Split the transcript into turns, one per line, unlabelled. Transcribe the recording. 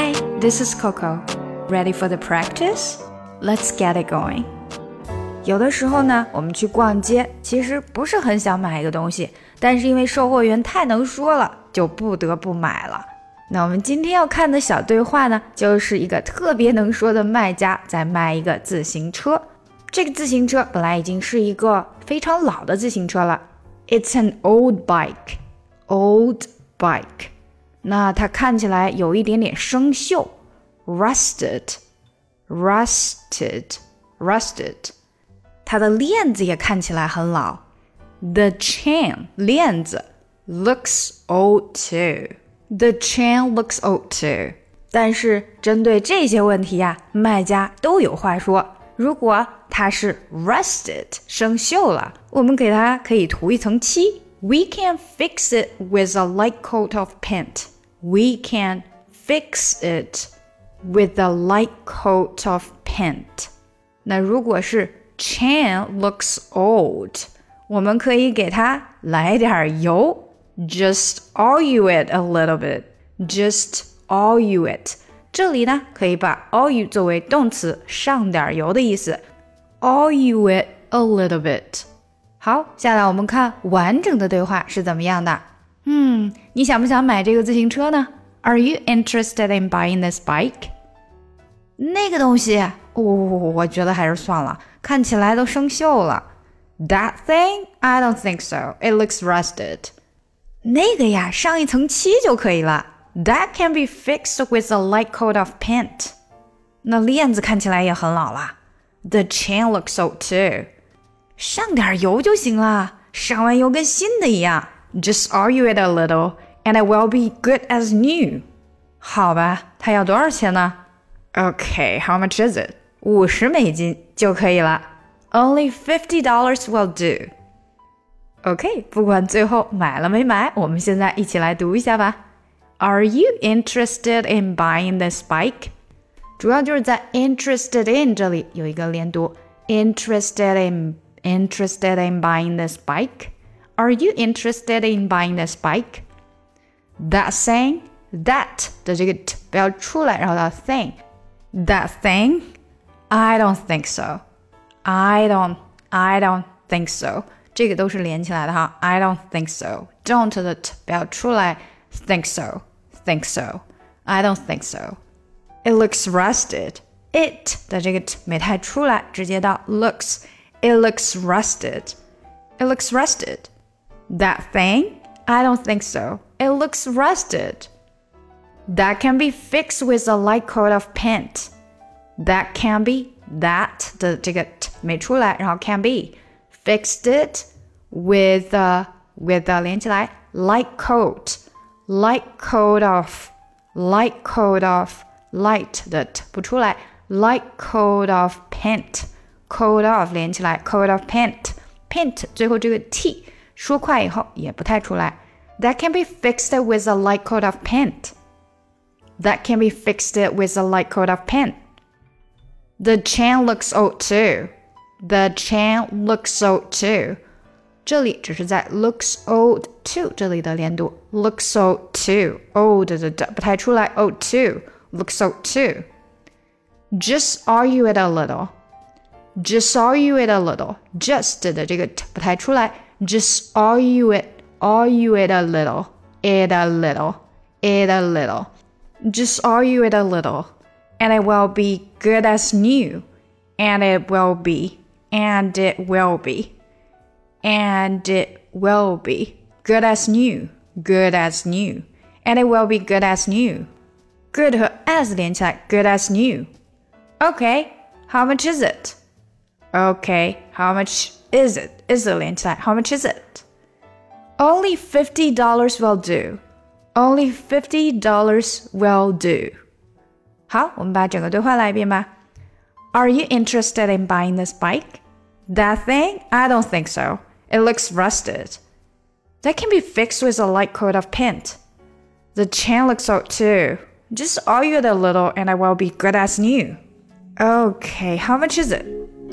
Hi, this is Coco. Ready for the practice? Let's get it going. 有的时候呢，我们去逛街，其实不是很想买一个东西，但是因为售货员太能说了，就不得不买了。那我们今天要看的小对话呢，就是一个特别能说的卖家在卖一个自行车。这个自行车本来已经是一个非常老的自行车了，It's an old bike, old bike。那它看起来有一点点生锈，rusted, rusted, rusted。它的链子也看起来很老，the chain 链子 looks old too。The chain looks old too。但是针对这些问题呀，卖家都有话说。如果它是 rusted 生锈了，我们给它可以涂一层漆。We can fix it with a light coat of paint. We can fix it with a light coat of paint. 那如果是 chain looks old，我们可以给它来点油。Just oil it a little bit. Just oil it. 这里呢，可以把 oil 作为动词，上点油的意思。Oil it a little bit。 好，下来我们看完整的对话是怎么样的。嗯，你想不想买这个自行车呢？Are you interested in buying this bike？那个东西，我我我觉得还是算了，看起来都生锈了。That thing? I don't think so. It looks rusted. 那个呀，上一层漆就可以了。That can be fixed with a light coat of paint。那链子看起来也很老了。The chain looks old too。 上点油就行了，上完油跟新的一样。Just oil it a little, and it will be good as new。好吧，它要多少钱呢？Okay, how much is it？五十美金就可以了。Only fifty dollars will do。OK，不管最后买了没买，我们现在一起来读一下吧。Are you interested in buying this bike？主要就是在 interested in 这里有一个连读，interested in interested in buying this bike。Are you interested in buying this bike? That thing, that 的这个 t 不要出来，然后到 thing。That thing? I don't think so. I don't, I don't think so. 这个都是连起来的哈。I don't think so. Don't 的 t 不要出来，think so, think so. I don't think so. It looks rusted. It 的这个 t 没太出来，直接到 looks. It looks rusted. It looks rusted. That thing? I don't think so. It looks rusted. That can be fixed with a light coat of paint. That can be that 的这个 t 没出来，然后 can be fixed it with a with a 连起来 light coat light coat of light coat of light 的 t 不出来 light coat of paint coat of 连起来 coat of paint paint 最后这个 t 说快以后也不太出来。That can be fixed with a light coat of paint. That can be fixed with a light coat of paint. The chain looks old too. The chain looks old too. 这里只是在 looks old too 这里的连读，looks old too old 的的不太出来，old too looks old too. Just argue it a little. Just argue it a little. Just 的这个不太出来，just argue it, argue it a little, it a little, it a little. Just argue it a little, and it will be good as new, and it will be, and it will be, and it will be good as new, good as new, and it will be good as new. Good 和 as 连起来，good as new. Okay, how much is it? Okay, how much is it? Is it 连起来，how much is it? Only fifty dollars will do. Only fifty dollars will do. 好，我们把整个对话来一遍吧。Are you interested in buying this bike? That thing? I don't think so. It looks rusted. That can be fixed with a light coat of paint. The chain looks old too. Just argue it a little and it will be good as new. Okay, how much is it?